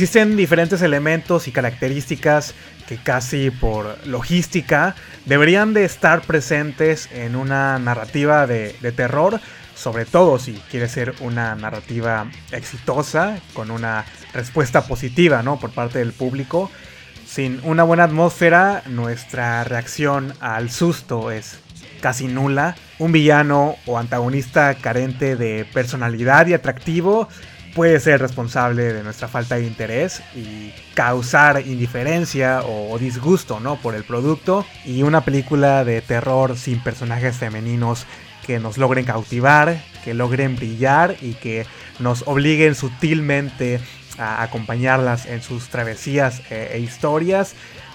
Existen diferentes elementos y características que casi por logística deberían de estar presentes en una narrativa de, de terror, sobre todo si quiere ser una narrativa exitosa, con una respuesta positiva ¿no? por parte del público. Sin una buena atmósfera, nuestra reacción al susto es casi nula. Un villano o antagonista carente de personalidad y atractivo puede ser responsable de nuestra falta de interés y causar indiferencia o, disgusto ¿no? por el producto. Y una película de terror sin personajes femeninos que nos logren cautivar, que logren brillar y que nos obliguen sutilmente a acompañarlas en sus travesías e, e historias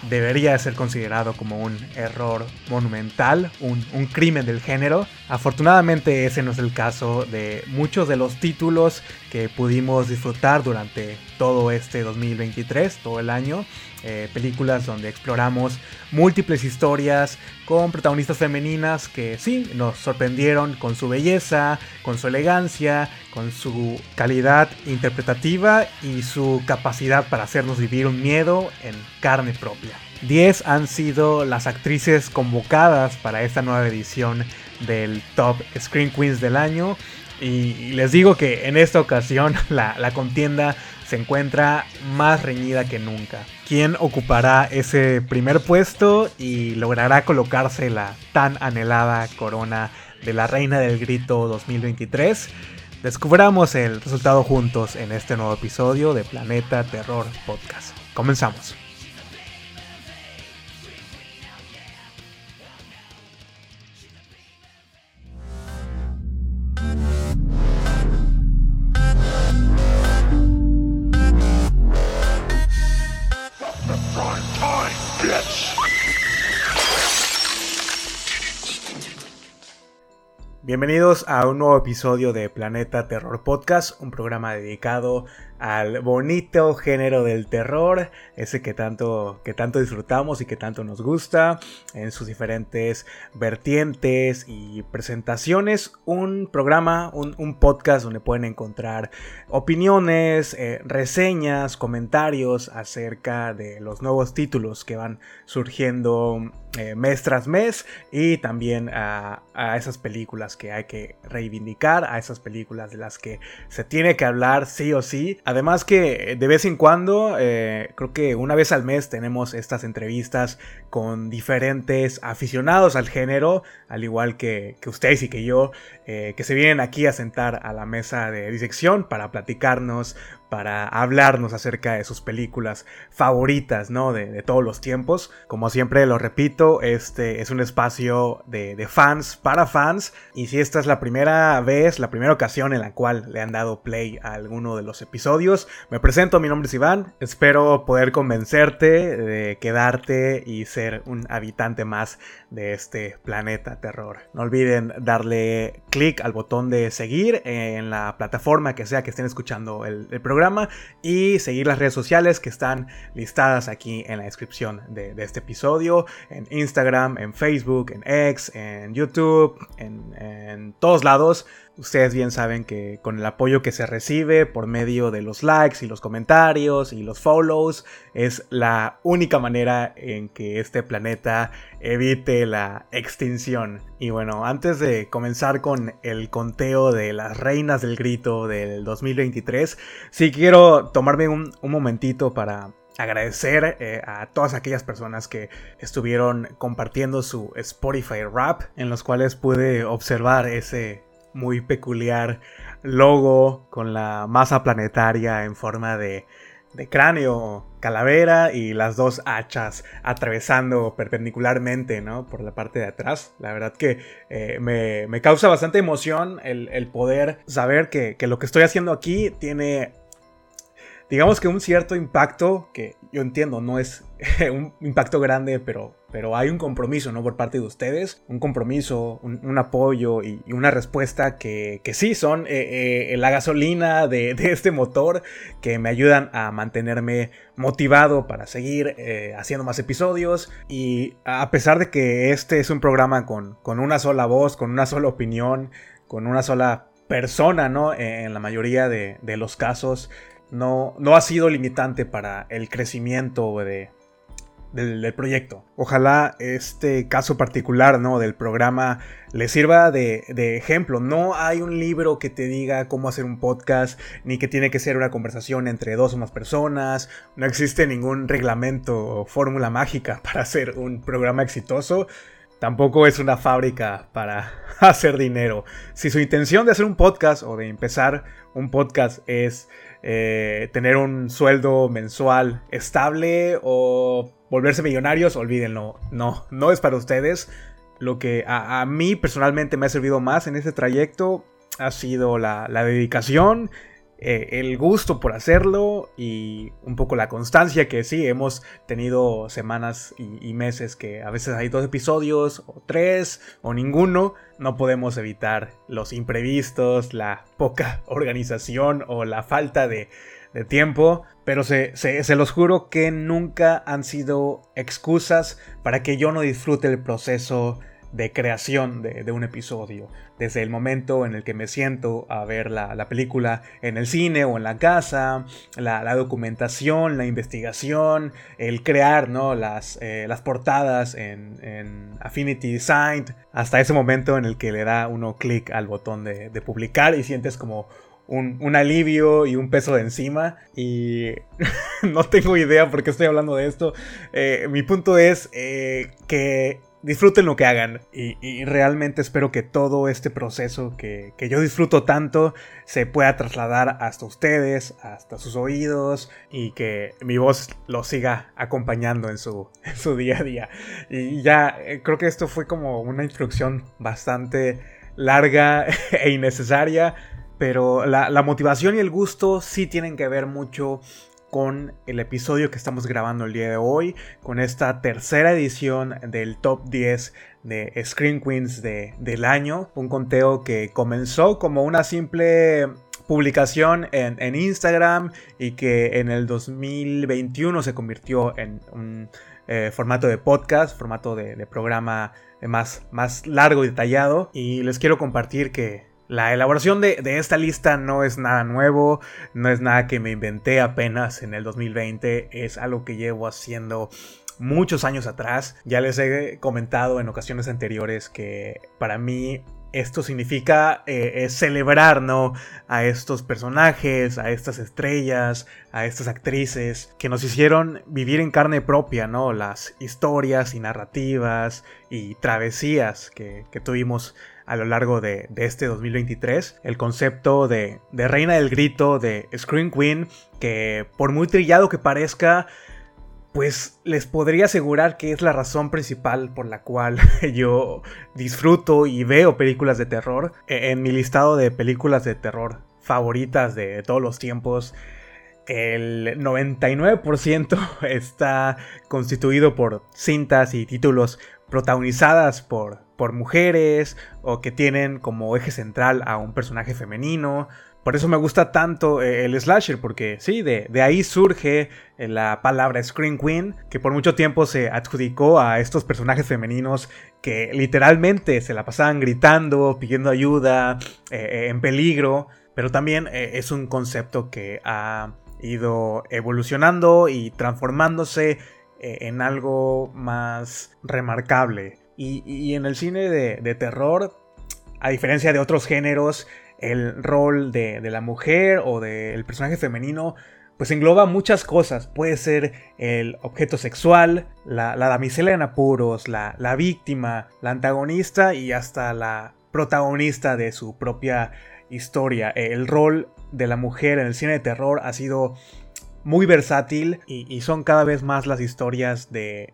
debería ser considerado como un error monumental, un, un, crimen del género. Afortunadamente ese no es el caso de muchos de los títulos que pudimos disfrutar durante todo este 2023, todo el año. Eh, películas donde exploramos múltiples historias con protagonistas femeninas que sí, nos sorprendieron con su belleza, con su elegancia, con su calidad interpretativa y su capacidad para hacernos vivir un miedo en carne propia. 10 han sido las actrices convocadas para esta nueva edición del Top Screen Queens del año. Y les digo que en esta ocasión la, la contienda se encuentra más reñida que nunca. ¿Quién ocupará ese primer puesto y logrará colocarse la tan anhelada corona de la Reina del Grito 2023? Descubramos el resultado juntos en este nuevo episodio de Planeta Terror Podcast. Comenzamos. Bienvenidos a un nuevo episodio de Planeta Terror Podcast, un programa dedicado al bonito género del terror, ese que tanto, que tanto disfrutamos y que tanto nos gusta, en sus diferentes vertientes y presentaciones. Un programa, un, podcast donde pueden encontrar opiniones, eh, reseñas, comentarios acerca de los nuevos títulos que van surgiendo eh, mes tras mes y también a, a esas películas que hay que reivindicar, a esas películas de las que se tiene que hablar sí o sí Además que de vez en cuando, eh, creo que una vez al mes tenemos estas entrevistas con diferentes aficionados al género, al igual que, ustedes y que yo, eh, que se vienen aquí a sentar a la mesa de disección para platicarnos para hablarnos acerca de sus películas favoritas, ¿no? De, todos los tiempos. Como siempre lo repito, este es un espacio de, fans para fans. Y si esta es la primera vez, la primera ocasión en la cual le han dado play a alguno de los episodios, me presento, mi nombre es Iván. Espero poder convencerte de quedarte y ser un habitante más de este planeta terror. No olviden darle clic al botón de seguir en la plataforma que sea que estén escuchando el, el programa y seguir las redes sociales que están listadas aquí en la descripción de, este episodio, en Instagram, en Facebook, en X, en YouTube, en todos lados. Ustedes bien saben que con el apoyo que se recibe por medio de los likes y los comentarios y los follows es la única manera en que este planeta evite la extinción. Y bueno, antes de comenzar con el conteo de las reinas del grito del 2023, sí quiero tomarme un, momentito para agradecer eh, a todas aquellas personas que estuvieron compartiendo su Spotify Rap, en los cuales pude observar ese muy peculiar logo con la masa planetaria en forma de, cráneo, calavera y las dos hachas atravesando perpendicularmente, ¿no? Por la parte de atrás. La verdad que eh, me, causa bastante emoción el, poder saber que, que, lo que estoy haciendo aquí tiene, digamos que un cierto impacto que yo entiendo, no es un impacto grande, pero, pero hay un compromiso, ¿no? Por parte de ustedes, un compromiso, un, apoyo y, una respuesta que, que sí son eh, eh, la gasolina de, este motor que me ayudan a mantenerme motivado para seguir eh, haciendo más episodios y a pesar de que este es un programa con, con una sola voz, con una sola opinión, con una sola persona, ¿no? En la mayoría de, de los casos, no, no ha sido limitante para el crecimiento de, del, proyecto. Ojalá este caso particular ¿no? del programa le sirva de, ejemplo. No hay un libro que te diga cómo hacer un podcast, ni que tiene que ser una conversación entre dos o más personas. No existe ningún reglamento o fórmula mágica para hacer un programa exitoso. Tampoco es una fábrica para hacer dinero. Si su intención de hacer un podcast o de empezar un podcast es eh, tener un sueldo mensual estable o volverse millonarios, olvídenlo. No, no es para ustedes. Lo que a, mí personalmente me ha servido más en este trayecto ha sido la, dedicación, eh, el gusto por hacerlo y un poco la constancia que sí, hemos tenido semanas y, meses que a veces hay dos episodios o tres o ninguno. No podemos evitar los imprevistos, la poca organización o la falta de, de tiempo, pero se, los juro que nunca han sido excusas para que yo no disfrute el proceso de creación de, un episodio. Desde el momento en el que me siento a ver la, película en el cine o en la casa, la, documentación, la investigación, el crear ¿no? las, eh, las portadas en, Affinity Design, hasta ese momento en el que le da uno clic al botón de, de publicar y sientes como un, alivio y un peso de encima. Y no tengo idea por qué estoy hablando de esto. Eh, mi punto es eh, que disfruten lo que hagan. Y, realmente espero que todo este proceso que, yo disfruto tanto se pueda trasladar hasta ustedes, hasta sus oídos y que mi voz los siga acompañando en su, en su día a día. Y ya eh, creo que esto fue como una instrucción bastante larga e innecesaria pero la, motivación y el gusto sí tienen que ver mucho con el episodio que estamos grabando el día de hoy, con esta tercera edición del top 10 de Screen Queens del año, un conteo que comenzó como una simple publicación en, Instagram y que en el 2021 se convirtió en un eh, formato de podcast, formato de, de programa más, más largo y detallado. Y les quiero compartir que la elaboración de, esta lista no es nada nuevo, no es nada que me inventé apenas en el 2020, es algo que llevo haciendo muchos años atrás. Ya les he comentado en ocasiones anteriores que para mí esto significa eh, celebrar ¿no? a estos personajes, a estas estrellas, a estas actrices que nos hicieron vivir en carne propia ¿no? las historias y narrativas y travesías que, que tuvimos a lo largo de, este 2023. El concepto de, reina del grito, de Scream Queen, que por muy trillado que parezca, pues les podría asegurar que es la razón principal por la cual yo disfruto y veo películas de terror. E, en mi listado de películas de terror favoritas de todos los tiempos, el 99% está constituido por cintas y títulos protagonizadas por por mujeres o que tienen como eje central a un personaje femenino. Por eso me gusta tanto eh, el slasher, porque sí, de, ahí surge eh, la palabra Scream Queen, que por mucho tiempo se adjudicó a estos personajes femeninos que literalmente se la pasaban gritando, pidiendo ayuda, eh, en peligro, pero también es un concepto que ha ido evolucionando y transformándose en algo más remarcable. Y, en el cine de, terror, a diferencia de otros géneros, el rol de, la mujer o del personaje femenino pues engloba muchas cosas. Puede ser el objeto sexual, la, damisela en apuros, la, la, víctima, la antagonista y hasta la protagonista de su propia historia. El rol de la mujer en el cine de terror ha sido muy versátil y, son cada vez más las historias de,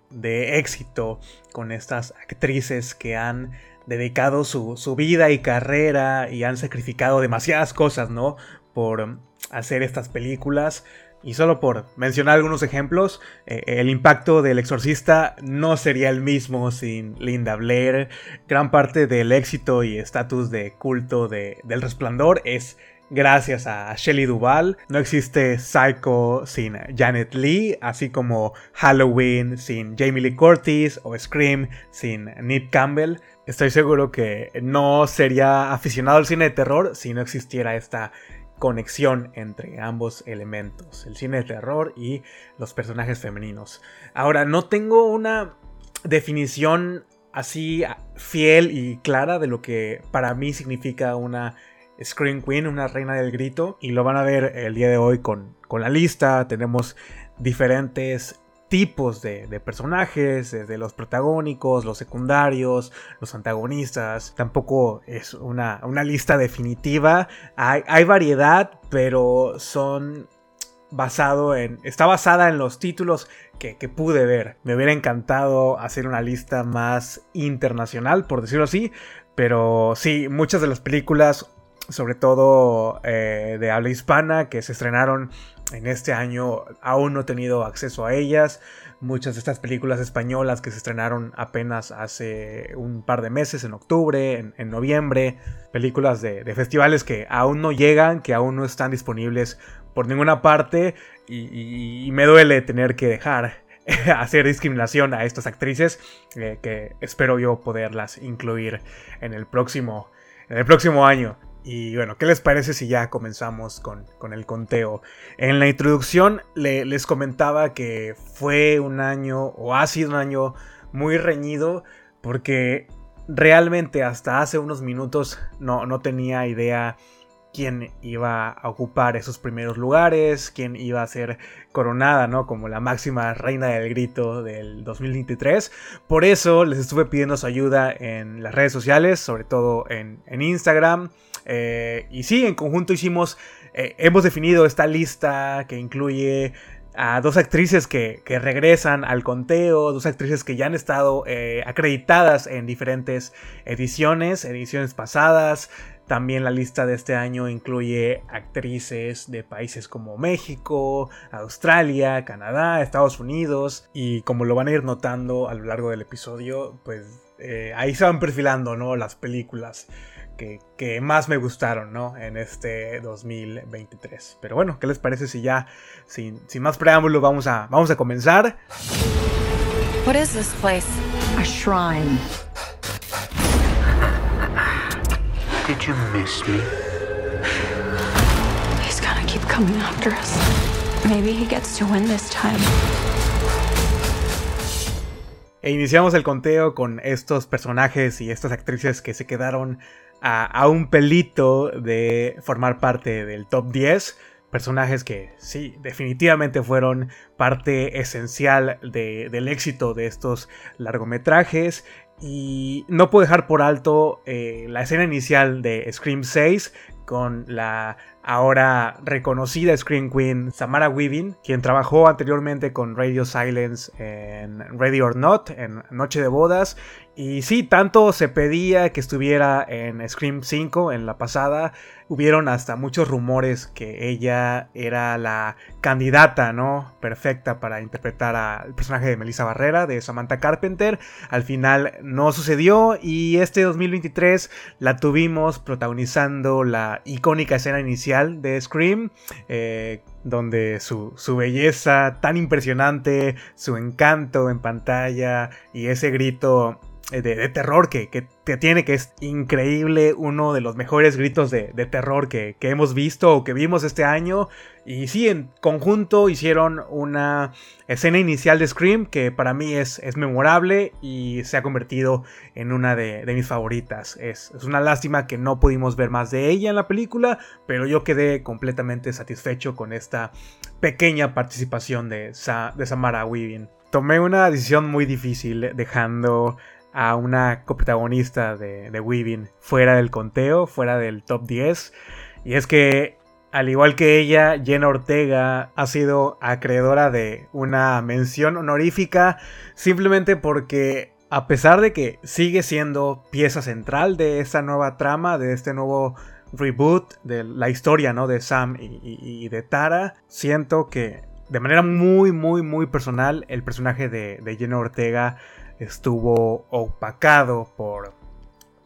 éxito con estas actrices que han dedicado su, vida y carrera y han sacrificado demasiadas cosas, ¿no? Por hacer estas películas. Y solo por mencionar algunos ejemplos, eh, el impacto del exorcista no sería el mismo sin Linda Blair. Gran parte del éxito y estatus de culto de, del resplandor es gracias a Shelley Duvall. No existe Psycho sin Janet Lee, así como Halloween sin Jamie Lee Curtis o Scream sin Nick Campbell. Estoy seguro que no sería aficionado al cine de terror si no existiera esta conexión entre ambos elementos, el cine de terror y los personajes femeninos. Ahora, no tengo una definición así fiel y clara de lo que para mí significa una Scream Queen, una reina del grito, y lo van a ver el día de hoy con, con la lista. Tenemos diferentes tipos de, personajes, desde los protagónicos, los secundarios, los antagonistas. Tampoco es una, lista definitiva. Hay, variedad, pero son basado en. Está basada en los títulos que, que, pude ver. Me hubiera encantado hacer una lista más internacional, por decirlo así. Pero sí, muchas de las películas sobre todo eh, de habla hispana, que se estrenaron en este año. Aún no he tenido acceso a ellas. Muchas de estas películas españolas que se estrenaron apenas hace un par de meses, en octubre, en, noviembre. Películas de, festivales que aún no llegan, que aún no están disponibles por ninguna parte. Y, me duele tener que dejar hacer discriminación a estas actrices eh, que espero yo poderlas incluir en el próximo en el próximo año y bueno, ¿qué les parece si ya comenzamos con, el conteo? En la introducción les comentaba que fue un año, o ha sido un año muy reñido, porque realmente hasta hace unos minutos no, no tenía idea quién iba a ocupar esos primeros lugares, quién iba a ser coronada, ¿no? Como la máxima reina del grito del 2023. Por eso les estuve pidiendo su ayuda en las redes sociales, sobre todo en, Instagram. Eh, y sí, en conjunto hicimos, eh, hemos definido esta lista que incluye a dos actrices que, regresan al conteo, dos actrices que ya han estado eh, acreditadas en diferentes ediciones, ediciones pasadas, también la lista de este año incluye actrices de países como México, Australia, Canadá, Estados Unidos. Y como lo van a ir notando a lo largo del episodio, pues ahí se van perfilando ¿no? las películas que, más me gustaron ¿no? en este 2023. Pero bueno, ¿qué les parece si ya sin, sin más preámbulo vamos a, vamos a comenzar? What is this place? A shrine. Did you miss me? He's gonna keep coming after us. Maybe he gets to win this time. E iniciamos el conteo con estos personajes y estas actrices que se quedaron a, un pelito de formar parte del top 10. Personajes que sí, definitivamente fueron parte esencial de, del éxito de estos largometrajes. Y no puedo dejar por alto eh, la escena inicial de Scream 6 con la ahora reconocida Scream Queen Samara Weaving, quien trabajó anteriormente con Radio Silence en Ready or Not, en Noche de Bodas. Y sí, tanto se pedía que estuviera en Scream 5 en la pasada, hubieron hasta muchos rumores que ella era la candidata, ¿no? Perfecta para interpretar al personaje de Melissa Barrera, de Samantha Carpenter. Al final no sucedió y este 2023 la tuvimos protagonizando la icónica escena inicial de Scream. Eh, donde su, belleza tan impresionante, su encanto en pantalla y ese grito de, terror que, que, tiene, que es increíble, uno de los mejores gritos de, terror que, que, hemos visto o que vimos este año. Y sí, en conjunto hicieron una escena inicial de Scream que para mí es, es memorable y se ha convertido en una de, mis favoritas. Es, es, una lástima que no pudimos ver más de ella en la película, pero yo quedé completamente satisfecho con esta pequeña participación de, de Samara Weaving. Tomé una decisión muy difícil dejando a una coprotagonista de, de Weaving fuera del conteo, fuera del top 10. Y es que, al igual que ella, Jenna Ortega ha sido acreedora de una mención honorífica simplemente porque, a pesar de que sigue siendo pieza central de esta nueva trama, de este nuevo reboot de la historia ¿no? de Sam y, de Tara, siento que de manera muy, muy, muy personal, el personaje de, de Jenna Ortega estuvo opacado por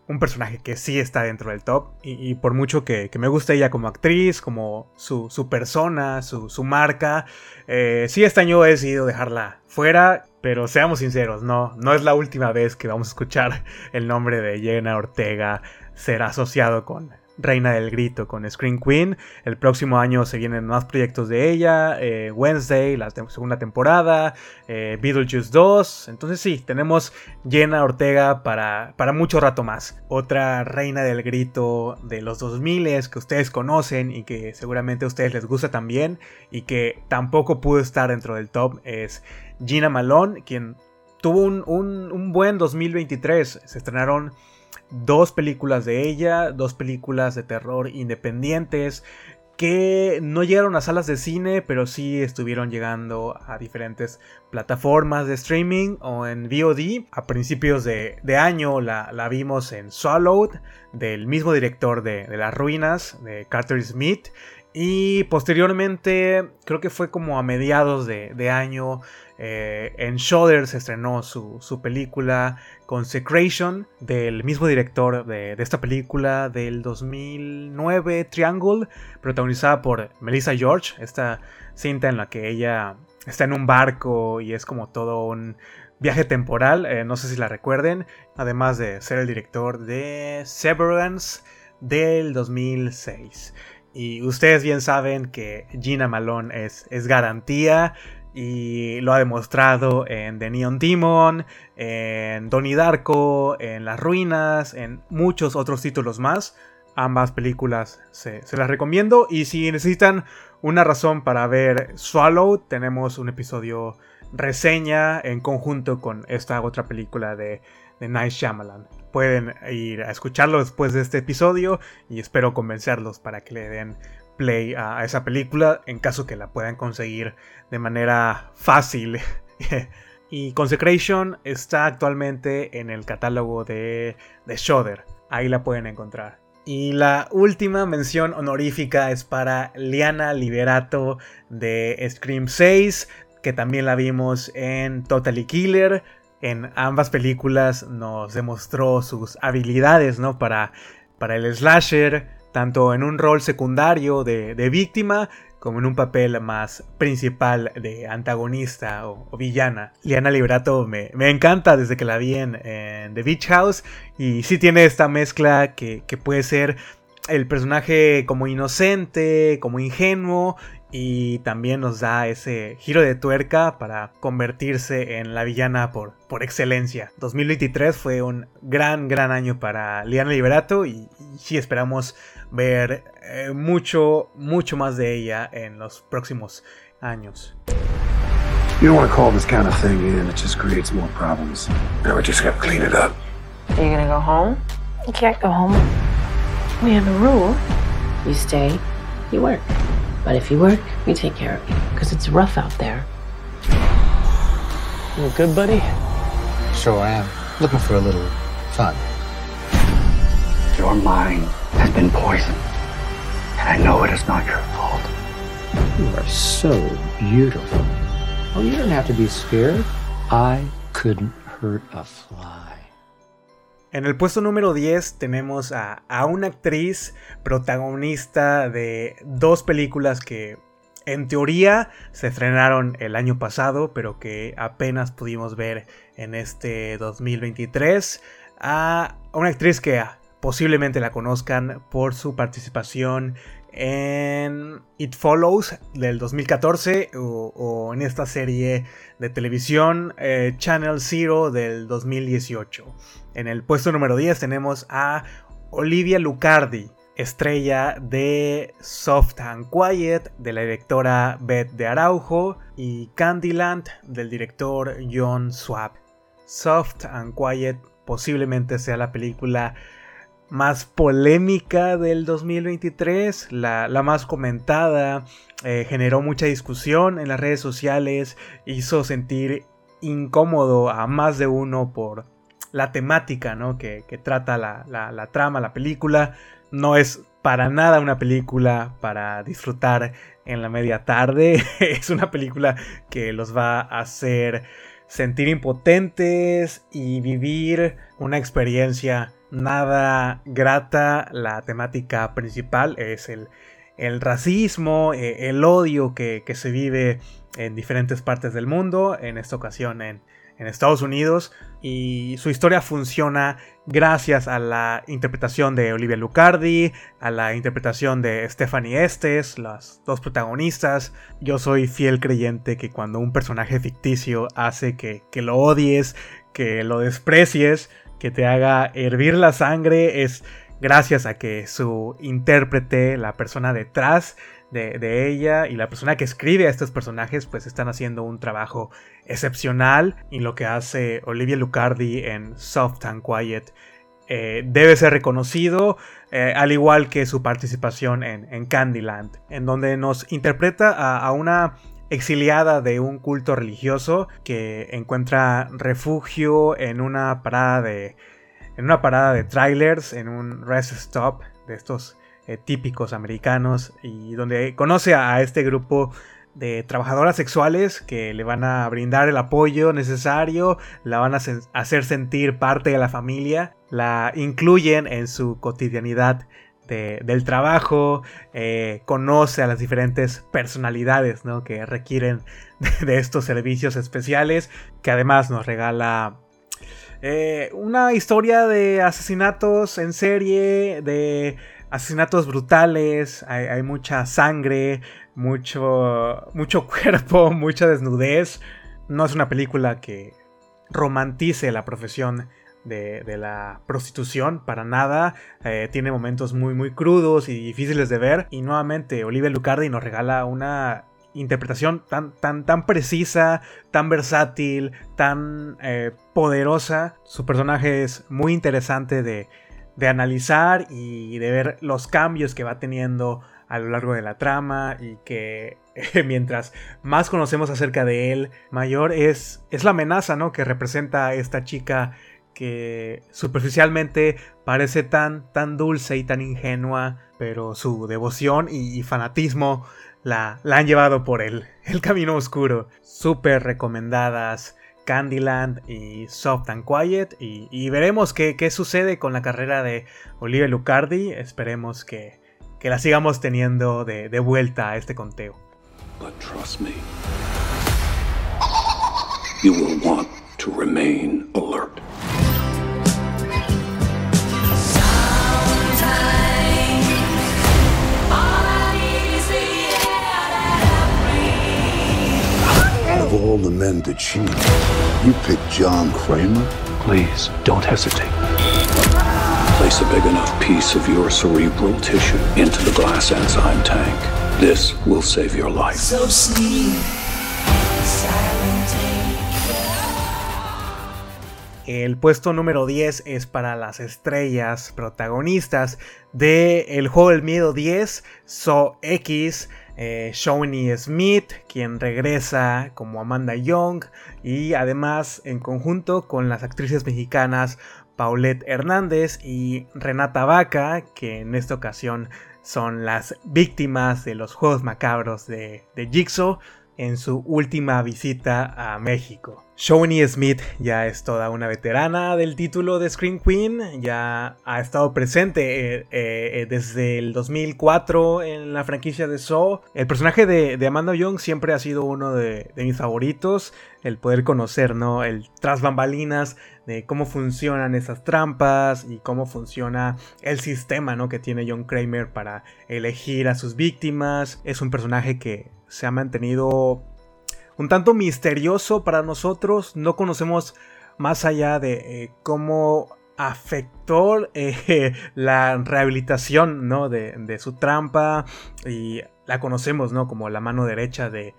un personaje que sí está dentro del top. Y, por mucho que, me guste ella como actriz, como su, persona, su, marca, eh, sí este año he decidido dejarla fuera. Pero seamos sinceros, no, no es la última vez que vamos a escuchar el nombre de Jenna Ortega ser asociado con, reina del grito con Screen Queen. El próximo año se vienen más proyectos de ella. Eh, Wednesday, la segunda temporada. Eh, Beetlejuice 2. Entonces sí, tenemos Jenna Ortega para, para mucho rato más. Otra reina del grito de los 2000 que ustedes conocen y que seguramente a ustedes les gusta también y que tampoco pudo estar dentro del top es Gina Malone, quien tuvo un, un buen 2023. Se estrenaron dos películas de ella, dos películas de terror independientes que no llegaron a salas de cine, pero sí estuvieron llegando a diferentes plataformas de streaming o en VOD. A principios de, año la, vimos en Swallowed, del mismo director de, Las Ruinas, de Carter Smith. Y posteriormente, creo que fue como a mediados de, año, eh, en Shudder se estrenó su, su, película Consecration, del mismo director de, esta película del 2009, Triangle, protagonizada por Melissa George, esta cinta en la que ella está en un barco y es como todo un viaje temporal, eh, no sé si la recuerden, además de ser el director de Severance del 2006. Y ustedes bien saben que Gina Malone es, es garantía y lo ha demostrado en The Neon Demon, en Donnie Darko, en Las Ruinas, en muchos otros títulos más. Ambas películas se, las recomiendo. Y si necesitan una razón para ver Swallow, tenemos un episodio reseña en conjunto con esta otra película de, de Night Shyamalan pueden ir a escucharlo después de este episodio y espero convencerlos para que le den play a, esa película en caso que la puedan conseguir de manera fácil. y Consecration está actualmente en el catálogo de, de Shudder. Ahí la pueden encontrar. Y la última mención honorífica es para Liana Liberato de Scream 6, que también la vimos en Totally Killer, en ambas películas nos demostró sus habilidades, ¿no? Para, para el slasher, tanto en un rol secundario de, víctima como en un papel más principal de antagonista o, villana. Liana Liberato me, encanta desde que la vi en, The Beach House y sí tiene esta mezcla que, que puede ser el personaje como inocente, como ingenuo y también nos da ese giro de tuerca para convertirse en la villana por, por excelencia. 2023 fue un gran, gran año para Liana Liberato y, sí esperamos ver eh, mucho, mucho más de ella en los próximos años. You don't want to call this kind of thing in, it just creates more problems. Now we just got to clean it up. Are you gonna go home? You can't go home. We have a rule. You stay, you work. But if you work, we take care of you, because it's rough out there. You good, buddy? Sure I am. Looking for a little fun. Your mind has been poisoned, and I know it is not your fault. You are so beautiful. Oh, you don't have to be scared. I couldn't hurt a fly. En el puesto número 10 tenemos a, una actriz protagonista de dos películas que en teoría se estrenaron el año pasado, pero que apenas pudimos ver en este 2023. A una actriz que posiblemente la conozcan por su participación en It Follows del 2014 o, en esta serie de televisión eh, Channel Zero del 2018. En el puesto número 10 tenemos a Olivia Lucardi, estrella de Soft and Quiet de la directora Beth de Araujo y Candyland del director John Swab. Soft and Quiet posiblemente sea la película más polémica del 2023, la, más comentada, eh, generó mucha discusión en las redes sociales, hizo sentir incómodo a más de uno por la temática ¿no? que, trata la, la, trama, la película. No es para nada una película para disfrutar en la media tarde, es una película que los va a hacer sentir impotentes y vivir una experiencia nada grata. La temática principal es el, el racismo, eh, el odio que, se vive en diferentes partes del mundo, en esta ocasión en, en Estados Unidos y su historia funciona gracias a la interpretación de Olivia Lucardi, a la interpretación de Stephanie Estes, las dos protagonistas. Yo soy fiel creyente que cuando un personaje ficticio hace que, que lo odies, que lo desprecies, que te haga hervir la sangre, es gracias a que su intérprete, la persona detrás de, ella y la persona que escribe a estos personajes pues están haciendo un trabajo excepcional y lo que hace Olivia Lucardi en Soft and Quiet eh, debe ser reconocido, eh, al igual que su participación en, Candyland, en donde nos interpreta a, una exiliada de un culto religioso que encuentra refugio en una parada de en una parada de trailers en un rest stop de estos eh, típicos americanos y donde conoce a, este grupo de trabajadoras sexuales que le van a brindar el apoyo necesario, la van a hacer sentir parte de la familia, la incluyen en su cotidianidad del trabajo, eh, conoce a las diferentes personalidades que requieren de, estos servicios especiales, que además nos regala eh, una historia de asesinatos en serie, de asesinatos brutales, hay, mucha sangre, mucho, mucho cuerpo, mucha desnudez. No es una película que romantice la profesión de, la prostitución para nada. Eh, tiene momentos muy, muy crudos y difíciles de ver. Y nuevamente, Olivia Lucardi nos regala una interpretación tan, tan, tan precisa, tan versátil, tan eh, poderosa. Su personaje es muy interesante de, de analizar y de ver los cambios que va teniendo a lo largo de la trama y que mientras más conocemos acerca de él, mayor es, es la amenaza ¿no? que representa esta chica que superficialmente parece tan, tan dulce y tan ingenua, pero su devoción y, fanatismo la, la, han llevado por el, el camino oscuro. Súper recomendadas Candyland y Soft and Quiet. Y, veremos qué, sucede con la carrera de Olivia Lucardi. Esperemos que, la sigamos teniendo de, vuelta a este conteo. But trust me, you will want. All the men to cheat, you pick John Kramer? Please, don't hesitate. Place a big enough piece of your cerebral tissue into the glass enzyme tank. This will save your life. So sleep, El puesto número 10 es para las estrellas protagonistas de El Juego del Miedo 10, So X, eh, Shawnee Smith, quien regresa como Amanda Young, y además en conjunto con las actrices mexicanas Paulette Hernández y Renata Vaca, que en esta ocasión son las víctimas de los juegos macabros de, de Jigsaw en su última visita a México. Shawnee Smith ya es toda una veterana del título de Screen Queen, ya ha estado presente eh, eh, desde el 2004 en la franquicia de Saw. El personaje de, Amanda Young siempre ha sido uno de, mis favoritos, el poder conocer, ¿no? El tras bambalinas de cómo funcionan esas trampas y cómo funciona el sistema, ¿no? Que tiene John Kramer para elegir a sus víctimas. Es un personaje que se ha mantenido un tanto misterioso para nosotros. No conocemos más allá de eh, cómo afectó eh, la rehabilitación ¿no? de, su trampa y la conocemos ¿no? como la mano derecha de,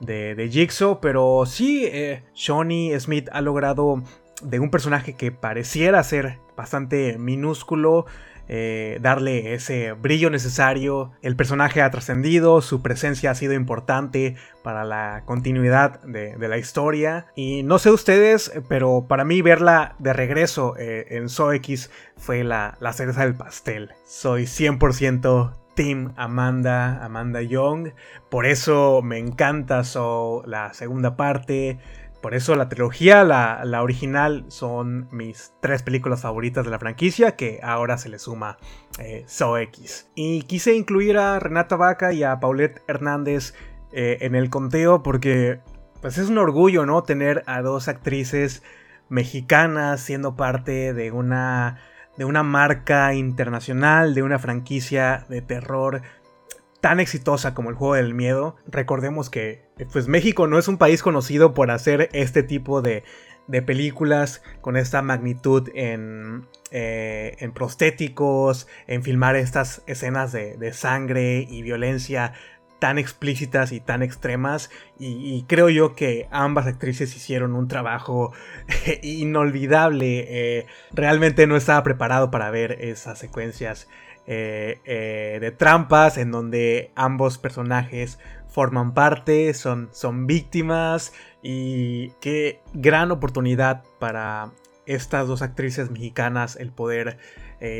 de, Jigsaw, pero sí, eh, Smith ha logrado de un personaje que pareciera ser bastante minúsculo, eh, darle ese brillo necesario. El personaje ha trascendido, su presencia ha sido importante para la continuidad de, la historia. Y no sé ustedes, pero para mí verla de regreso eh, en So X fue la, la cereza del pastel. Soy 100% Team Amanda, Amanda Young. Por eso me encanta So, la segunda parte. Por eso la trilogía, la, original, son mis tres películas favoritas de la franquicia, que ahora se le suma eh, X. Y quise incluir a Renata Vaca y a Paulette Hernández eh, en el conteo porque pues es un orgullo, ¿no? Tener a dos actrices mexicanas siendo parte de una de una marca internacional, de una franquicia de terror tan exitosa como el juego del miedo. Recordemos que pues México no es un país conocido por hacer este tipo de, de películas con esta magnitud en, eh, en prostéticos, en filmar estas escenas de, de, sangre y violencia tan explícitas y tan extremas y, creo yo que ambas actrices hicieron un trabajo inolvidable. Eh, realmente no estaba preparado para ver esas secuencias eh, eh, de trampas en donde ambos personajes forman parte, son, son víctimas y qué gran oportunidad para estas dos actrices mexicanas el poder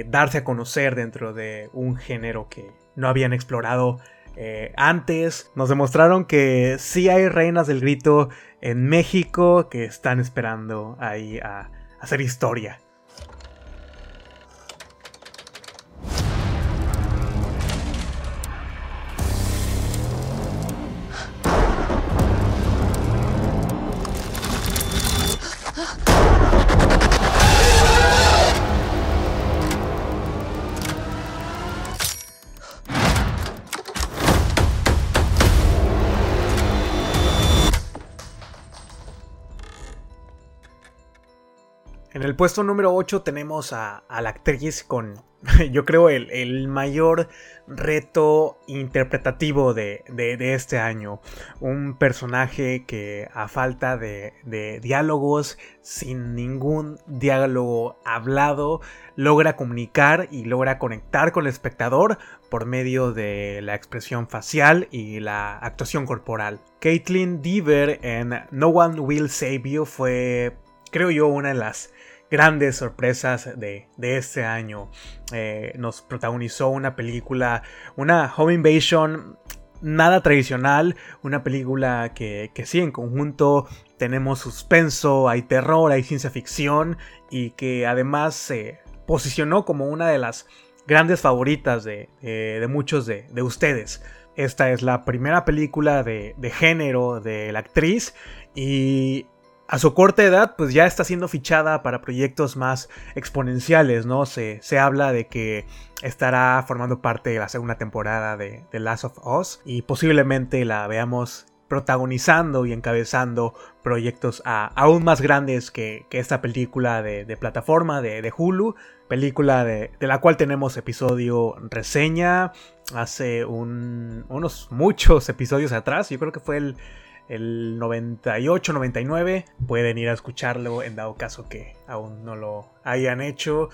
darse a conocer dentro de un género que no habían explorado eh, antes nos demostraron que sí hay reinas del grito en México que están esperando ahí a hacer historia. El puesto número 8 tenemos a, la actriz con, yo creo, el, mayor reto interpretativo de, este año. Un personaje que a falta de, diálogos, sin ningún diálogo hablado, logra comunicar y logra conectar con el espectador por medio de la expresión facial y la actuación corporal. Caitlin Deaver en No One Will Save You fue, creo yo, una de las grandes sorpresas de, este año. Eh, nos protagonizó una película, una Home Invasion nada tradicional, una película que, que sí, en conjunto tenemos suspenso, hay terror, hay ciencia ficción y que además se posicionó como una de las grandes favoritas de, muchos de, ustedes. Esta es la primera película de, de género de la actriz y a su corta edad, pues ya está siendo fichada para proyectos más exponenciales, ¿no? Se, se habla de que estará formando parte de la segunda temporada de The Last of Us y posiblemente la veamos protagonizando y encabezando proyectos aún más grandes que, esta película de, plataforma de, Hulu, película de, la cual tenemos episodio reseña hace unos muchos episodios atrás, yo creo que fue el el 98, 99. Pueden ir a escucharlo en dado caso que aún no lo hayan hecho.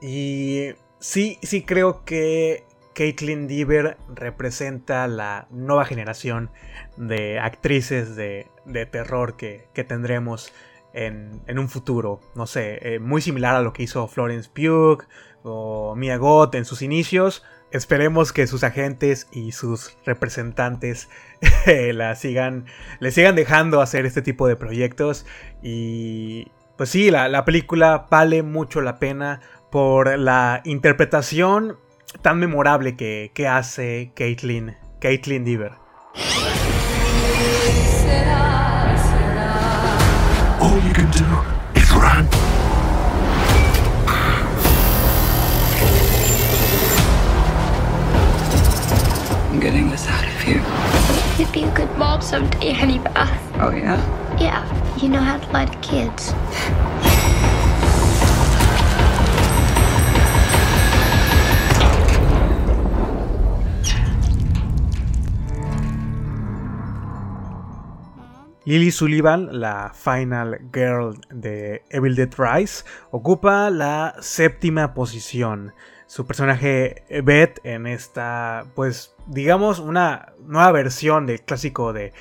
Y sí, sí creo que Caitlin Deaver representa la nueva generación de actrices de, terror que, tendremos en, un futuro. No sé, eh, muy similar a lo que hizo Florence Pugh o Mia Goth en sus inicios. Esperemos que sus agentes y sus representantes la sigan, le sigan dejando hacer este tipo de proyectos. Y pues sí, la, película vale mucho la pena por la interpretación tan memorable que, que hace Caitlin, Caitlin Deaver. Honey. Oh, yeah? Yeah. You know how to lie to kids. Lily Sullivan, la final girl de Evil Dead Rise, ocupa la séptima posición su personaje Beth en esta, pues digamos, una nueva versión del clásico de,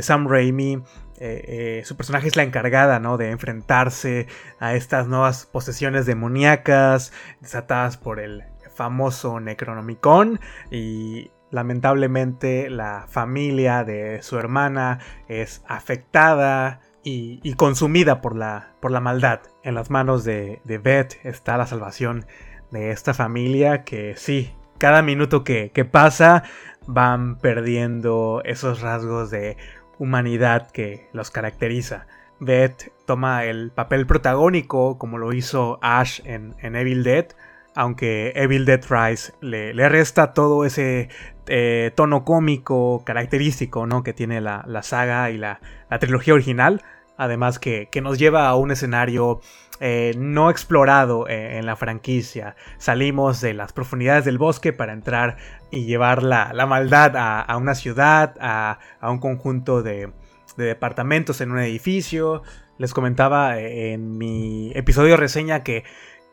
Sam Raimi. Eh, eh, su personaje es la encargada, ¿no? De enfrentarse a estas nuevas posesiones demoníacas desatadas por el famoso Necronomicon y lamentablemente la familia de su hermana es afectada y, consumida por la, por la maldad. En las manos de, de Beth está la salvación de esta familia que sí, cada minuto que, pasa van perdiendo esos rasgos de humanidad que los caracteriza. Beth toma el papel protagónico como lo hizo Ash en, Evil Dead, aunque Evil Dead Rise le, resta todo ese eh, tono cómico característico ¿no? que tiene la, saga y la, trilogía original, además que, nos lleva a un escenario eh, no explorado eh, en la franquicia. Salimos de las profundidades del bosque para entrar y llevar la, maldad a, una ciudad, a un conjunto de, de departamentos en un edificio. Les comentaba eh, en mi episodio reseña que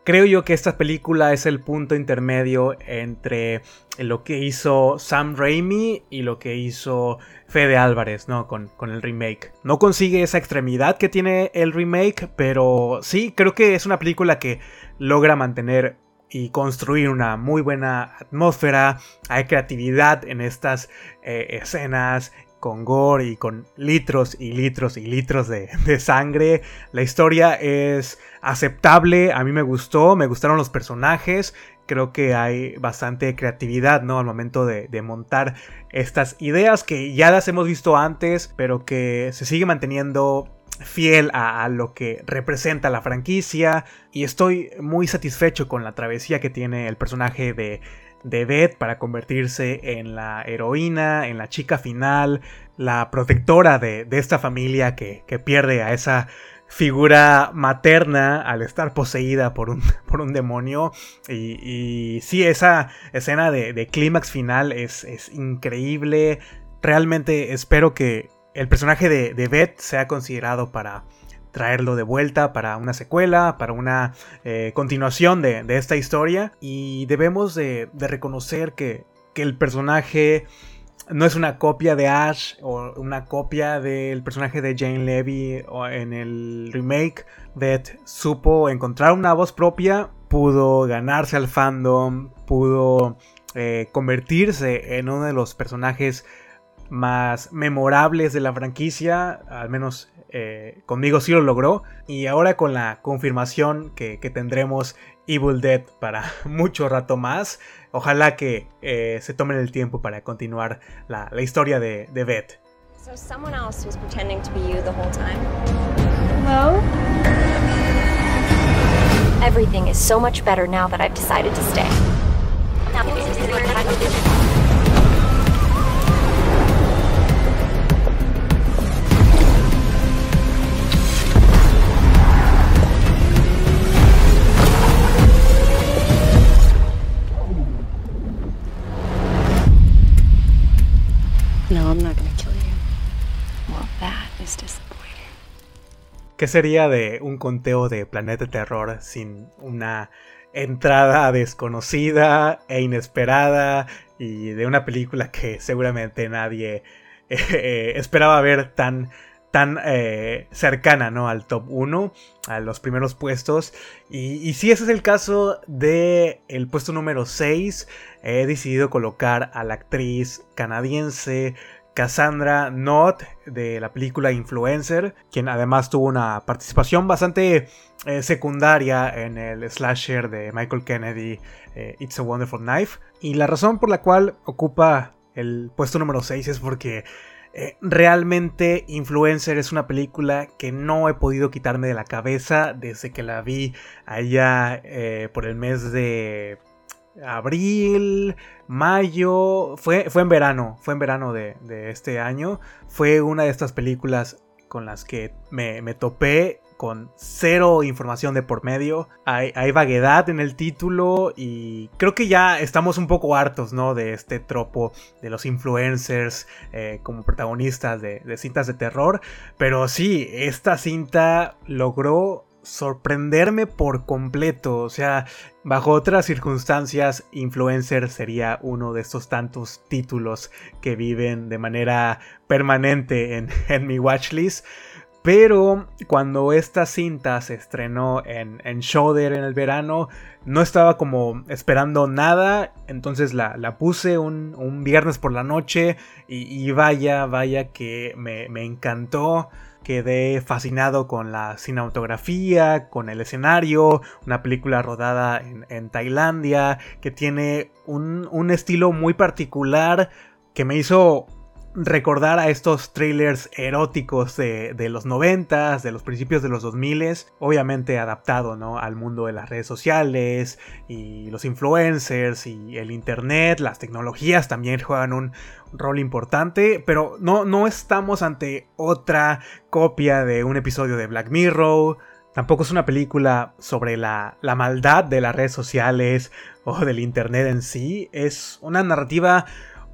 creo yo que esta película es el punto intermedio entre lo que hizo Sam Raimi y lo que hizo Fede Álvarez, ¿no? Con, con, el remake. No consigue esa extremidad que tiene el remake, pero sí, creo que es una película que logra mantener y construir una muy buena atmósfera. Hay creatividad en estas eh, escenas con gore y con litros y litros y litros de, sangre. La historia es aceptable, a mí me gustó, me gustaron los personajes. Creo que hay bastante creatividad, ¿no? Al momento de, montar estas ideas que ya las hemos visto antes, pero que se sigue manteniendo fiel a, lo que representa la franquicia y estoy muy satisfecho con la travesía que tiene el personaje de, de Beth para convertirse en la heroína, en la chica final, la protectora de, esta familia que, pierde a esa figura materna al estar poseída por un, por un demonio. Y, sí, esa escena de, clímax final es, es, increíble. Realmente espero que el personaje de, de Beth sea considerado para traerlo de vuelta para una secuela, para una eh, continuación de, esta historia. Y debemos de, reconocer que, el personaje no es una copia de Ash o una copia del personaje de Jane Levy o en el remake. Beth supo encontrar una voz propia, pudo ganarse al fandom, pudo eh, convertirse en uno de los personajes más memorables de la franquicia, al menos eh, conmigo sí lo logró. Y ahora con la confirmación que, tendremos Evil Dead para mucho rato más, ojalá que eh, se tomen el tiempo para continuar la, historia de, de Beth. Everything is so much better now that I've decided to stay. ¿Qué sería de un conteo de Planeta Terror sin una entrada desconocida e inesperada y de una película que seguramente nadie eh, esperaba ver tan tan eh, cercana ¿no? al top 1, a los primeros puestos. Y, si ese es el caso de el puesto número 6, he decidido colocar a la actriz canadiense Cassandra Knott de la película Influencer, quien además tuvo una participación bastante eh, secundaria en el slasher de Michael Kennedy, eh, It's a Wonderful Knife. Y la razón por la cual ocupa el puesto número 6 es porque eh, realmente Influencer es una película que no he podido quitarme de la cabeza desde que la vi allá por el mes de abril, mayo, fue, fue en verano, fue en verano de, este año, fue una de estas películas con las que me, topé con cero información de por medio. Hay, vaguedad en el título y creo que ya estamos un poco hartos, ¿no? De este tropo de los influencers eh, como protagonistas de, cintas de terror. Pero sí, esta cinta logró sorprenderme por completo. O sea, bajo otras circunstancias, Influencer sería uno de estos tantos títulos que viven de manera permanente en, en mi watchlist. Pero cuando esta cinta se estrenó en, en en el verano, no estaba como esperando nada. Entonces la, puse un, viernes por la noche y, vaya, vaya que me, me encantó quedé fascinado con la cinematografía, con el escenario, una película rodada en, Tailandia, que tiene un, estilo muy particular que me hizo recordar a estos trailers eróticos de, los noventas, de los principios de los 2000 obviamente adaptado ¿no? al mundo de las redes sociales y los influencers y el internet, las tecnologías también juegan un rol importante, pero no, no estamos ante otra copia de un episodio de Black Mirror, Tampoco es una película sobre la, la, maldad de las redes sociales o del Internet en sí. Es una narrativa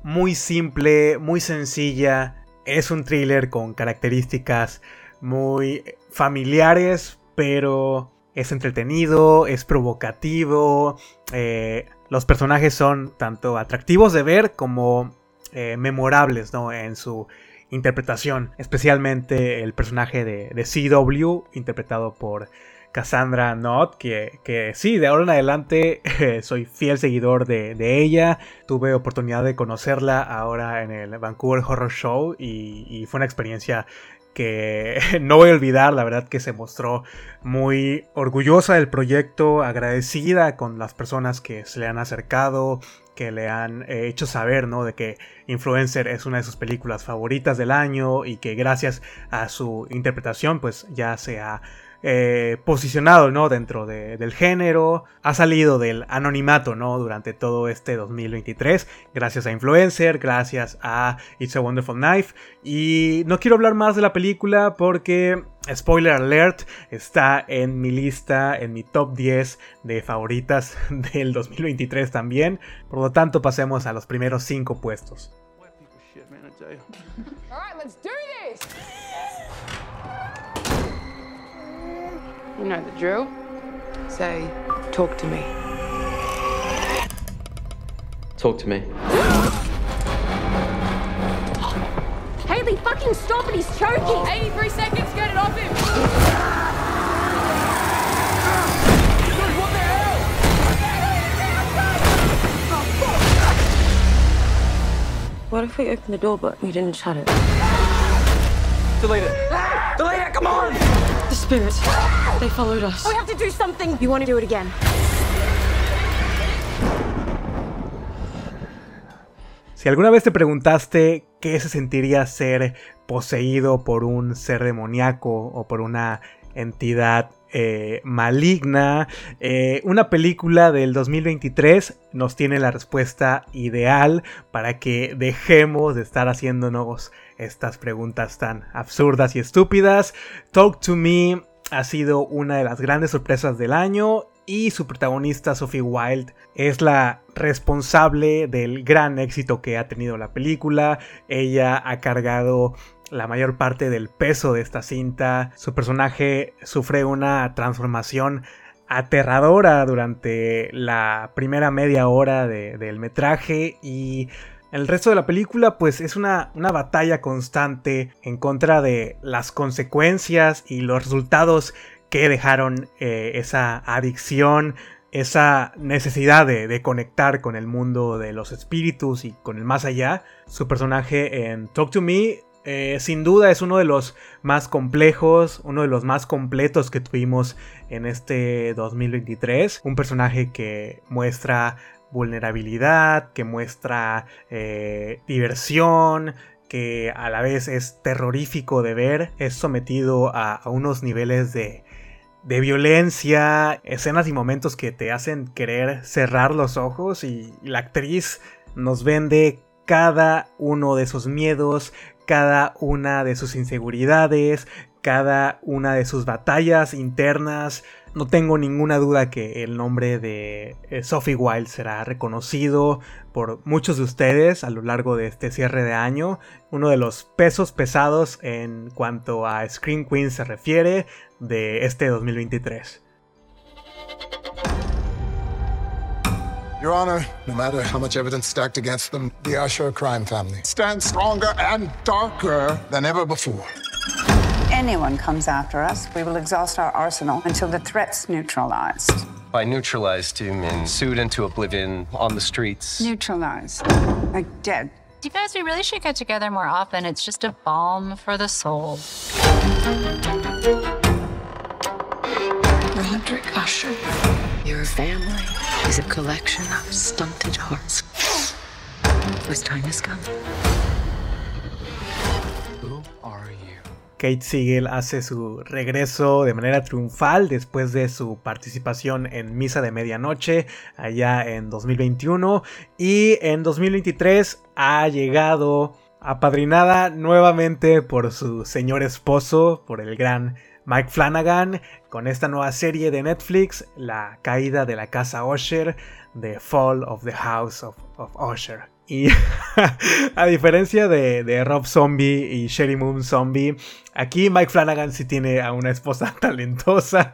muy simple, muy sencilla. Es un thriller con características muy familiares, pero es entretenido, es provocativo. Eh, los personajes son tanto atractivos de ver como eh, memorables ¿no? en su interpretación. Especialmente el personaje de, de CW, interpretado por Cassandra Knott, que, que sí, de ahora en adelante soy fiel seguidor de, ella. Tuve oportunidad de conocerla ahora en el Vancouver Horror Show y, fue una experiencia que no voy a olvidar, la verdad que se mostró muy orgullosa del proyecto, agradecida con las personas que se le han acercado, que le han eh, hecho saber, ¿no? De que Influencer es una de sus películas favoritas del año y que gracias a su interpretación, pues ya se ha eh, posicionado ¿no? dentro del género, ha salido del anonimato ¿no? durante todo este 2023, gracias a Influencer, gracias a It's a Wonderful Knife. Y no quiero hablar más de la película porque, spoiler alert, está en mi lista, en mi top 10 de favoritas del 2023 también. Por lo tanto, pasemos a los primeros 5 puestos. You know the drill. Say, talk to me. Talk to me. Haley, fucking stop it, he's choking! 83 seconds, get it off him! What the hell? What if we open the door but we didn't shut it? Delete it. Delete it, come on! The spirits. They followed us. We have to do something. You want to do it again? Si alguna vez te preguntaste qué se sentiría ser poseído por un ser demoníaco o por una entidad eh, maligna. Eh, una película del 2023 nos tiene la respuesta ideal para que dejemos de estar haciéndonos estas preguntas tan absurdas y estúpidas. Talk to Me ha sido una de las grandes sorpresas del año y su protagonista Sophie Wilde es la responsable del gran éxito que ha tenido la película. Ella ha cargado la mayor parte del peso de esta cinta. Su personaje sufre una transformación aterradora durante la primera media hora del metraje y el resto de la película pues es una, una, batalla constante en contra de las consecuencias y los resultados que dejaron eh, esa adicción, esa necesidad de, de, conectar con el mundo de los espíritus y con el más allá. Su personaje en Talk to Me eh, sin duda es uno de los más complejos, uno de los más completos que tuvimos en este 2023. Un personaje que muestra vulnerabilidad, que muestra eh, diversión, que a la vez es terrorífico de ver, es sometido a, unos niveles de, de violencia, escenas y momentos que te hacen querer cerrar los ojos y la actriz nos vende cada uno de esos miedos, cada una de sus inseguridades, cada una de sus batallas internas. No tengo ninguna duda que el nombre de eh, Sophie Wilde será reconocido por muchos de ustedes a lo largo de este cierre de año. Uno de los pesos pesados en cuanto a Screen Queen se refiere de este 2023. Your Honor, no matter how much evidence stacked against them, the Usher crime family stands stronger and darker than ever before. Anyone comes after us, we will exhaust our arsenal until the threat's neutralized. By neutralized, do you mean sued into oblivion on the streets? Neutralized. Like dead. You guys, we really should get together more often. It's just a balm for the soul. Roderick Usher, your family is a collection of stunted hearts whose time has come. Kate Siegel hace su regreso de manera triunfal después de su participación en Misa de Medianoche allá en 2021 y en 2023 ha llegado apadrinada nuevamente por su señor esposo, por el gran Mike Flanagan, con esta nueva serie de Netflix, La caída de la casa Usher, The Fall of the House of, Usher. Y a diferencia de, Rob Zombie y Sherry Moon Zombie, aquí Mike Flanagan sí tiene a una esposa talentosa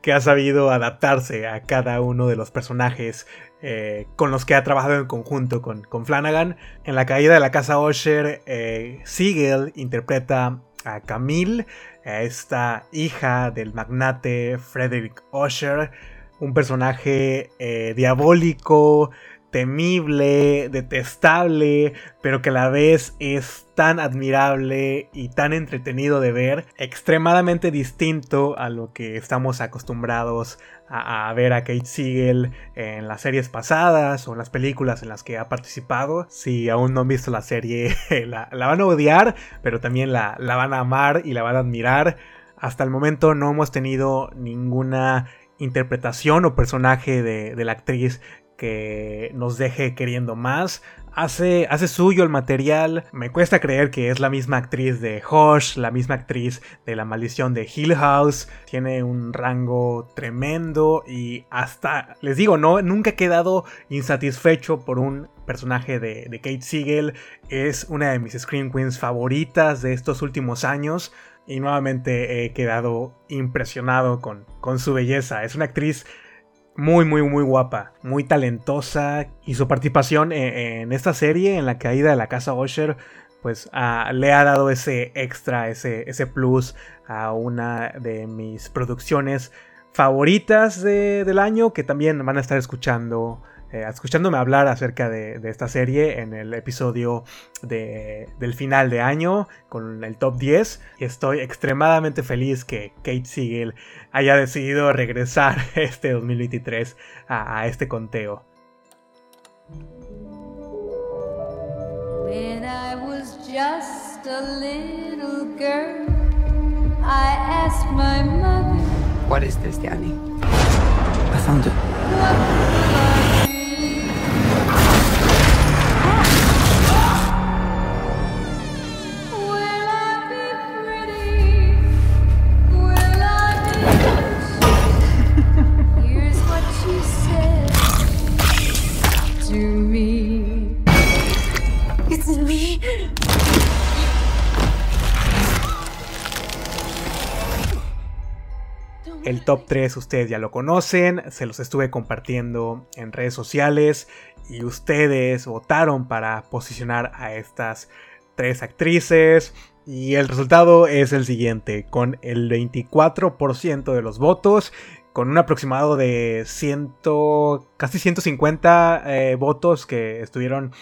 que ha sabido adaptarse a cada uno de los personajes eh, con los que ha trabajado en conjunto con, Flanagan. En la caída de la casa Usher, eh, Siegel interpreta a Camille, a esta hija del magnate Frederick Usher, un personaje eh, diabólico, temible, detestable, pero que a la vez es tan admirable y tan entretenido de ver, extremadamente distinto a lo que estamos acostumbrados a, ver a Kate Siegel en las series pasadas o en las películas en las que ha participado. Si aún no han visto la serie, la, van a odiar, pero también la, van a amar y la van a admirar. Hasta el momento no hemos tenido ninguna interpretación o personaje de, de la actriz que nos deje queriendo más. Hace, hace, suyo el material. Me cuesta creer que es la misma actriz de Hush, la misma actriz de La Maldición de Hill House. Tiene un rango tremendo y hasta, les digo, no, nunca he quedado insatisfecho por un personaje de, Kate Siegel. Es una de mis Scream Queens favoritas de estos últimos años. Y nuevamente he quedado impresionado con, con su belleza. Es una actriz muy, muy, muy guapa, muy talentosa. Y su participación en, esta serie, en la caída de la casa Usher, pues le ha dado ese extra, ese, ese plus a una de mis producciones favoritas del año, que también van a estar escuchando eh, escuchándome hablar acerca de, esta serie en el episodio del final de año con el top 10. Y estoy extremadamente feliz que Kate Siegel haya decidido regresar este 2023 a, este conteo. What is this, Danny? I found it. El top 3 ustedes ya lo conocen, se los estuve compartiendo en redes sociales y ustedes votaron para posicionar a estas tres actrices. Y el resultado es el siguiente, con el 24% de los votos, con un aproximado de 100, casi 150 eh, votos que estuvieron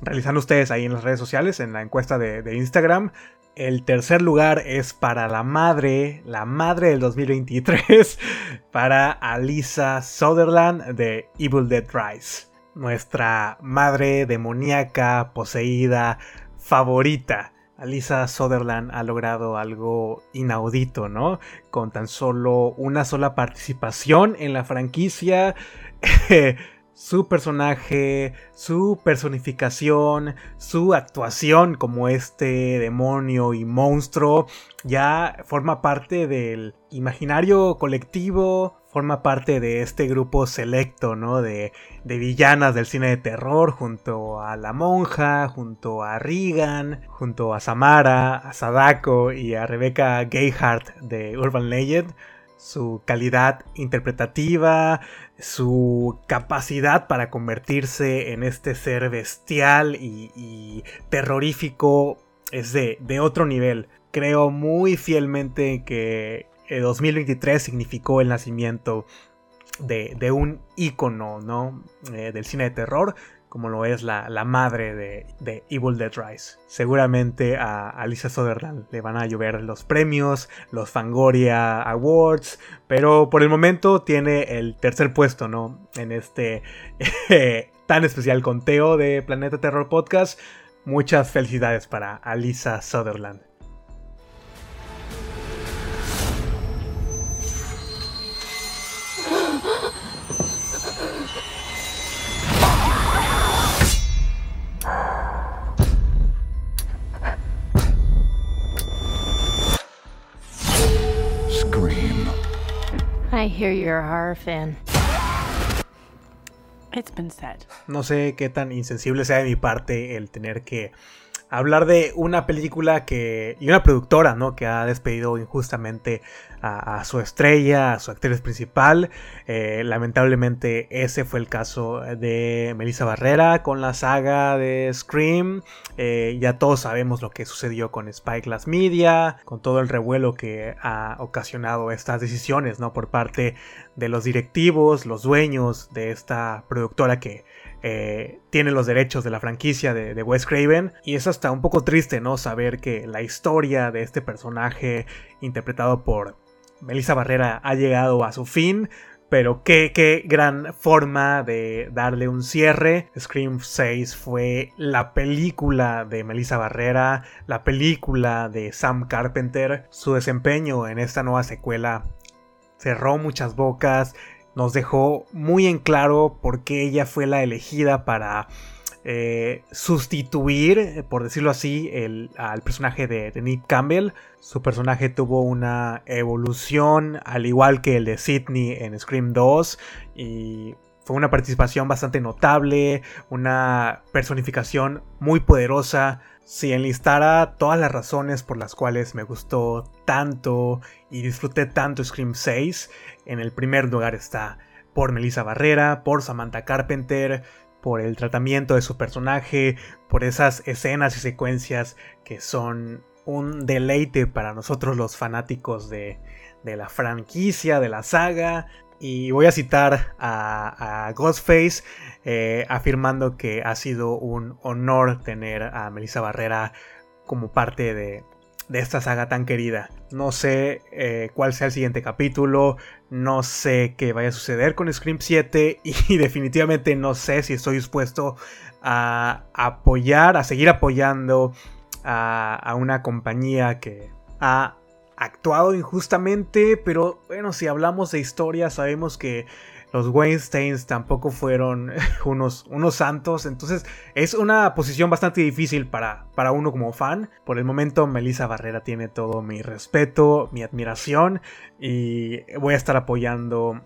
realizando ustedes ahí en las redes sociales, en la encuesta de Instagram, el tercer lugar es para la madre, la madre del 2023, para Alisa Sutherland de Evil Dead Rise. Nuestra madre demoníaca, poseída, favorita. Alisa Sutherland ha logrado algo inaudito, ¿no? Con tan solo una sola participación en la franquicia. su personaje, su personificación, su actuación como este demonio y monstruo ya forma parte del imaginario colectivo, forma parte de este grupo selecto, ¿no? De, de, villanas del cine de terror, junto a la monja, junto a Regan, junto a Samara, a Sadako y a Rebecca Gayhart de Urban Legend su calidad interpretativa, su capacidad para convertirse en este ser bestial y, terrorífico es de, otro nivel. Creo muy fielmente que 2023 significó el nacimiento de, un ícono ¿no? Eh, del cine de terror como lo es la, madre de, Evil Dead Rise. Seguramente a Alicia Sutherland le van a llover los premios, los Fangoria Awards, pero por el momento tiene el tercer puesto, ¿no? En este tan especial conteo de Planeta Terror Podcast. Muchas felicidades para Alisa Sutherland. Hear you're a horror fan. It's been said. No sé qué tan insensible sea de mi parte el tener que hablar de una película que y una productora, ¿no? Que ha despedido injustamente a, su estrella, a su actriz principal. Eh, lamentablemente ese fue el caso de Melissa Barrera con la saga de Scream. Eh, ya todos sabemos lo que sucedió con Spike Glass Media, con todo el revuelo que ha ocasionado estas decisiones, ¿no? Por parte de los directivos, los dueños de esta productora que eh, tiene los derechos de la franquicia de, de, Wes Craven. Y es hasta un poco triste, ¿no? Saber que la historia de este personaje interpretado por Melissa Barrera ha llegado a su fin. Pero qué, qué gran forma de darle un cierre. Scream 6 fue la película de Melissa Barrera, la película de Sam Carpenter. Su desempeño en esta nueva secuela cerró muchas bocas, nos dejó muy en claro por qué ella fue la elegida para eh, sustituir, por decirlo así, al personaje de, Nick Campbell. Su personaje tuvo una evolución, al igual que el de Sidney en Scream 2, y fue una participación bastante notable, una personificación muy poderosa. Si enlistara todas las razones por las cuales me gustó tanto y disfruté tanto Scream 6, en el primer lugar está por Melissa Barrera, por Samantha Carpenter, por el tratamiento de su personaje, por esas escenas y secuencias que son un deleite para nosotros los fanáticos de, la franquicia, de la saga. Y voy a citar a, Ghostface eh, afirmando que ha sido un honor tener a Melissa Barrera como parte de, de esta saga tan querida. No sé eh, cuál sea el siguiente capítulo, no sé qué vaya a suceder con Scream 7 y definitivamente no sé si estoy dispuesto a apoyar, a seguir apoyando a, a una compañía que ha actuado injustamente, pero bueno, si hablamos de historia sabemos que los Weinsteins tampoco fueron unos, santos. Entonces es una posición bastante difícil para, para uno como fan. Por el momento Melissa Barrera tiene todo mi respeto, mi admiración y voy a estar apoyando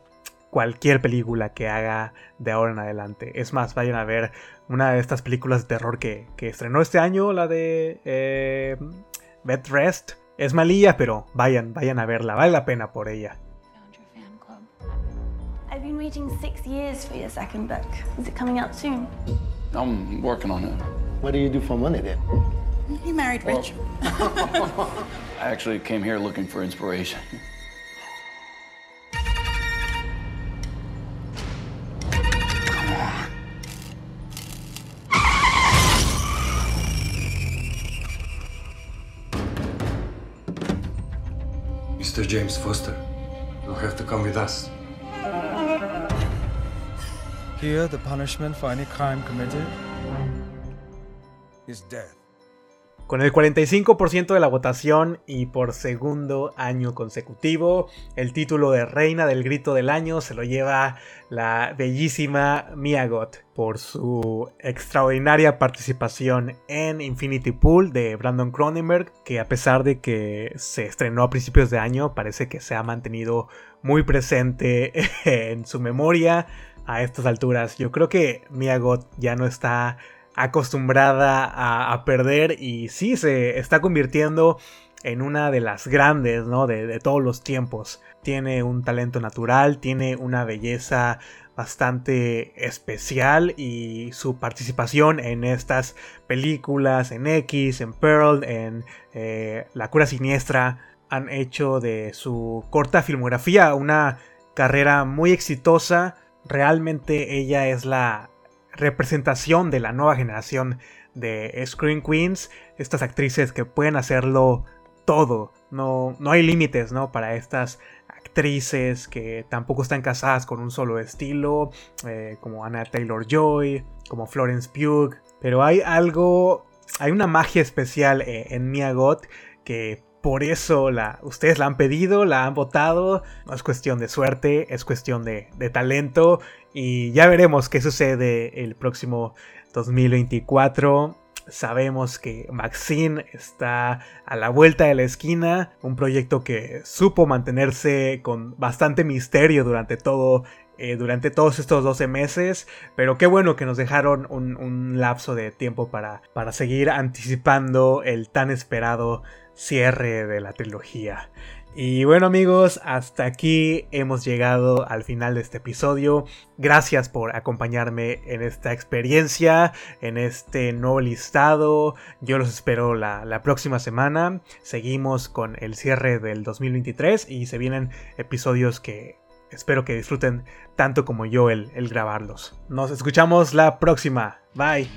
cualquier película que haga de ahora en adelante. Es más, vayan a ver una de estas películas de terror que, estrenó este año, la de eh, Bed Rest. Es malilla, pero vayan, vayan a verla, vale la pena por ella. I've waiting six years for your second book. Is it coming out soon? I'm working on it. What do you do for money then? You married rich. I actually came here looking for inspiration. Mr. James Foster, you'll have to come with us. The punishment for any crime committed is death. Con el 45% de la votación y por segundo año consecutivo, el título de Reina del Grito del Año se lo lleva la bellísima Mia Goth por su extraordinaria participación en Infinity Pool de Brandon Cronenberg, que a pesar de que se estrenó a principios de año, parece que se ha mantenido muy presente en su memoria a estas alturas. Yo creo que Miyagot ya no está acostumbrada a, perder y sí se está convirtiendo en una de las grandes ¿no? de, de todos los tiempos. Tiene un talento natural, tiene una belleza bastante especial y su participación en estas películas, en X, en Pearl, en eh, La cura siniestra, han hecho de su corta filmografía una carrera muy exitosa realmente ella es la representación de la nueva generación de Screen Queens, estas actrices que pueden hacerlo todo, no, no hay límites ¿no? para estas actrices que tampoco están casadas con un solo estilo, eh, como Anna Taylor Joy, como Florence Pugh, pero hay algo, hay una magia especial eh, en Mia Goth que por eso la, ustedes la han pedido, la han votado. No es cuestión de suerte, es cuestión de, talento. Y ya veremos qué sucede el próximo 2024. sabemos que Maxine está a la vuelta de la esquina, un proyecto que supo mantenerse con bastante misterio durante todo eh, durante todos estos 12 meses, pero qué bueno que nos dejaron un, lapso de tiempo para, para seguir anticipando el tan esperado cierre de la trilogía. Y bueno amigos, hasta aquí hemos llegado al final de este episodio. Gracias por acompañarme en esta experiencia, en este nuevo listado. Yo los espero la, próxima semana. Seguimos con el cierre del 2023 y se vienen episodios que espero que disfruten tanto como yo el, el grabarlos. Nos escuchamos la próxima. Bye.